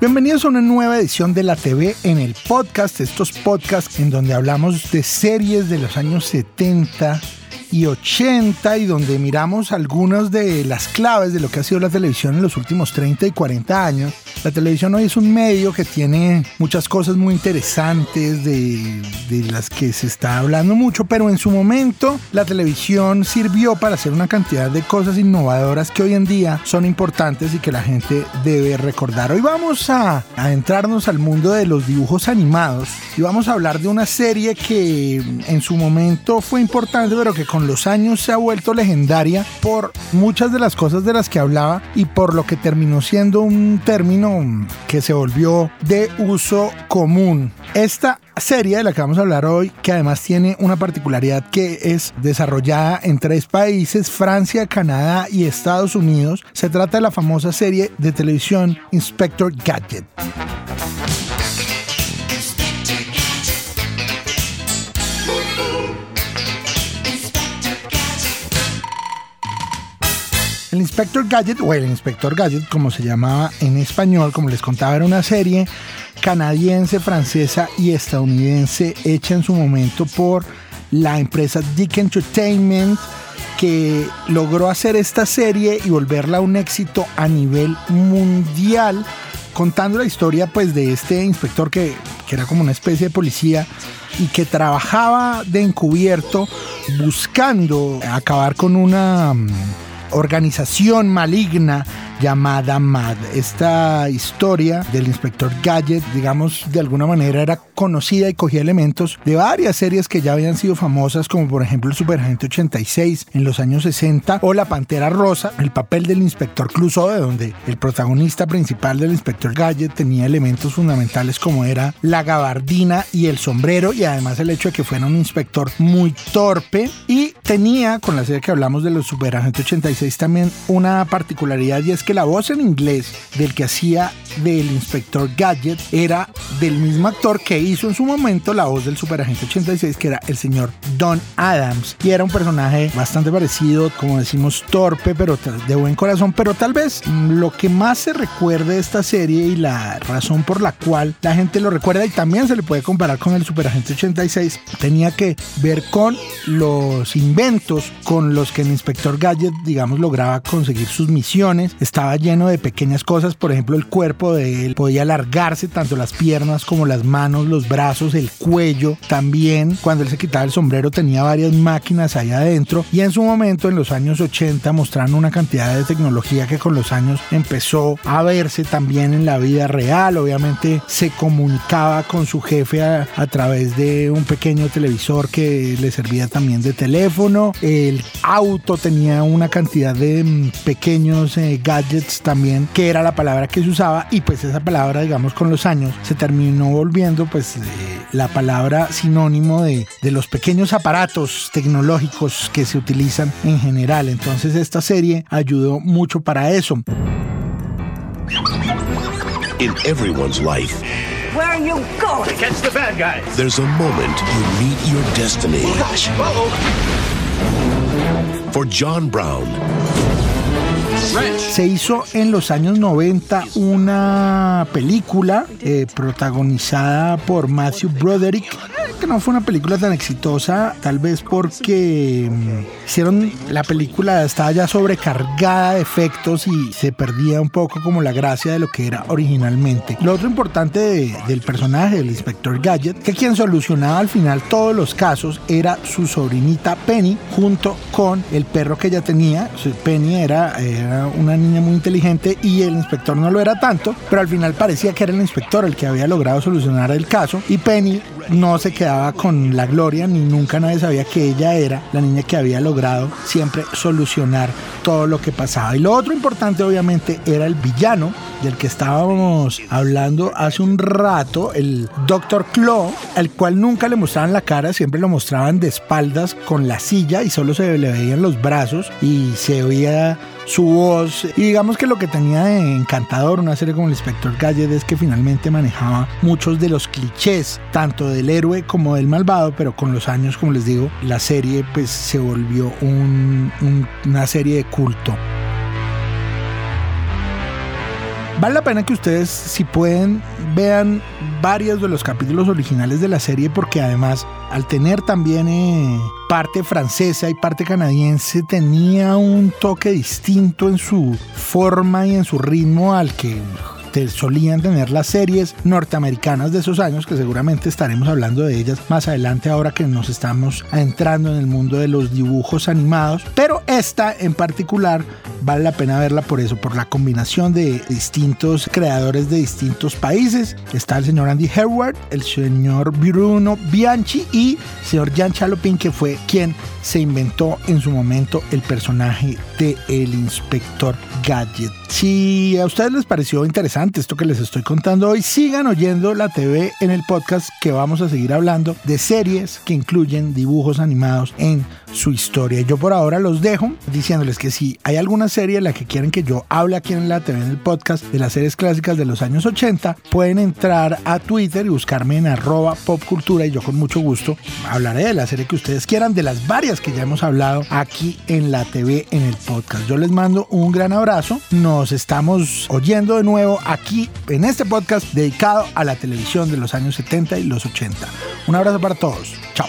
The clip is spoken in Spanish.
Bienvenidos a una nueva edición de la TV en el podcast, estos podcasts en donde hablamos de series de los años 70 y 80 y donde miramos algunas de las claves de lo que ha sido la televisión en los últimos 30 y 40 años. La televisión hoy es un medio que tiene muchas cosas muy interesantes de, las que se está hablando mucho, pero en su momento la televisión sirvió para hacer una cantidad de cosas innovadoras que hoy en día son importantes y que la gente debe recordar. Hoy vamos a, a entrarnos al mundo de los dibujos animados y vamos a hablar de una serie que en su momento fue importante, pero que con los años se ha vuelto legendaria por muchas de las cosas de las que hablaba y por lo que terminó siendo un término que se volvió de uso común. Esta serie de la que vamos a hablar hoy, que además tiene una particularidad que es desarrollada en tres países, Francia, Canadá y Estados Unidos, se trata de la famosa serie de televisión Inspector Gadget. El Inspector Gadget, o el Inspector Gadget, como se llamaba en español, como les contaba, era una serie canadiense, francesa y estadounidense hecha en su momento por la empresa Dick Entertainment que logró hacer esta serie y volverla un éxito a nivel mundial contando la historia pues de este inspector que, que era como una especie de policía y que trabajaba de encubierto buscando acabar con una organización maligna llamada MAD. Esta historia del inspector Gadget, digamos, de alguna manera era conocida y cogía elementos de varias series que ya habían sido famosas, como por ejemplo el Superagente 86 en los años 60 o La Pantera Rosa, el papel del inspector Clouseau, donde el protagonista principal del inspector Gadget tenía elementos fundamentales como era la gabardina y el sombrero y además el hecho de que fuera un inspector muy torpe y tenía, con la serie que hablamos de los Superagente 86 también, una particularidad y es que la voz en inglés del que hacía del inspector Gadget era del mismo actor que hizo en su momento la voz del superagente 86, que era el señor Don Adams. Y era un personaje bastante parecido, como decimos, torpe, pero de buen corazón. Pero tal vez lo que más se recuerde de esta serie y la razón por la cual la gente lo recuerda y también se le puede comparar con el superagente 86, tenía que ver con los inventos con los que el inspector Gadget, digamos, lograba conseguir sus misiones. Estaba lleno de pequeñas cosas, por ejemplo el cuerpo de él podía alargarse tanto las piernas como las manos, los brazos, el cuello, también. Cuando él se quitaba el sombrero tenía varias máquinas ahí adentro. Y en su momento en los años 80 mostrando una cantidad de tecnología que con los años empezó a verse también en la vida real, obviamente se comunicaba con su jefe a, a través de un pequeño televisor que le servía también de teléfono, el auto tenía una cantidad de mm, pequeños eh, gadgets también, que era la palabra que se usaba y pues esa palabra, digamos, con los años se terminó volviendo pues eh, la palabra sinónimo de, de los pequeños aparatos tecnológicos que se utilizan en general. Entonces esta serie ayudó mucho para eso. In everyone's life, Where are you going? Catch the bad guys. there's a moment you meet your destiny. Oh, Gosh. Uh-oh. For John Brown, Wrench. Se hizo en los años 90 una película eh, protagonizada por Matthew Broderick, eh, que no fue una película tan exitosa, tal vez porque mm, hicieron la película estaba ya sobrecargada de efectos y se perdía un poco como la gracia de lo que era originalmente. Lo otro importante de- del personaje del inspector Gadget, que quien solucionaba al final todos los casos era su sobrinita Penny junto con el perro que ella tenía. Penny era, era una niña muy inteligente y el inspector no lo era tanto, pero al final parecía que era el inspector el que había logrado solucionar el caso y Penny no se quedaba con la gloria ni nunca nadie sabía que ella era la niña que había logrado siempre solucionar todo lo que pasaba. Y lo otro importante obviamente era el villano del que estábamos hablando hace un rato, el Dr. Claw, al cual nunca le mostraban la cara, siempre lo mostraban de espaldas con la silla y solo se le veían los brazos y se oía su voz. Y digamos que lo que tenía de encantador una serie como el Inspector Gadget es que finalmente manejaba muchos de los clichés, tanto del héroe como del malvado, pero con los años, como les digo, la serie pues se volvió un, un, una serie de culto. Vale la pena que ustedes, si pueden, vean varios de los capítulos originales de la serie porque además, al tener también eh, parte francesa y parte canadiense, tenía un toque distinto en su forma y en su ritmo al que solían tener las series norteamericanas de esos años, que seguramente estaremos hablando de ellas más adelante ahora que nos estamos entrando en el mundo de los dibujos animados. Pero esta en particular vale la pena verla por eso, por la combinación de distintos creadores de distintos países. Está el señor Andy Herward, el señor Bruno Bianchi y el señor Jan Chalopin, que fue quien se inventó en su momento el personaje de el inspector Gadget. Si a ustedes les pareció interesante esto que les estoy contando hoy, sigan oyendo la TV en el podcast que vamos a seguir hablando de series que incluyen dibujos animados en su historia. Yo por ahora los dejo diciéndoles que si hay alguna serie en la que quieren que yo hable aquí en la TV en el podcast de las series clásicas de los años 80, pueden entrar a Twitter y buscarme en arroba popcultura y yo con mucho gusto hablaré de la serie que ustedes quieran, de las varias que ya hemos hablado aquí en la TV en el podcast. Yo les mando un gran abrazo. Nos estamos oyendo de nuevo aquí en este podcast dedicado a la televisión de los años 70 y los 80. Un abrazo para todos. Chao.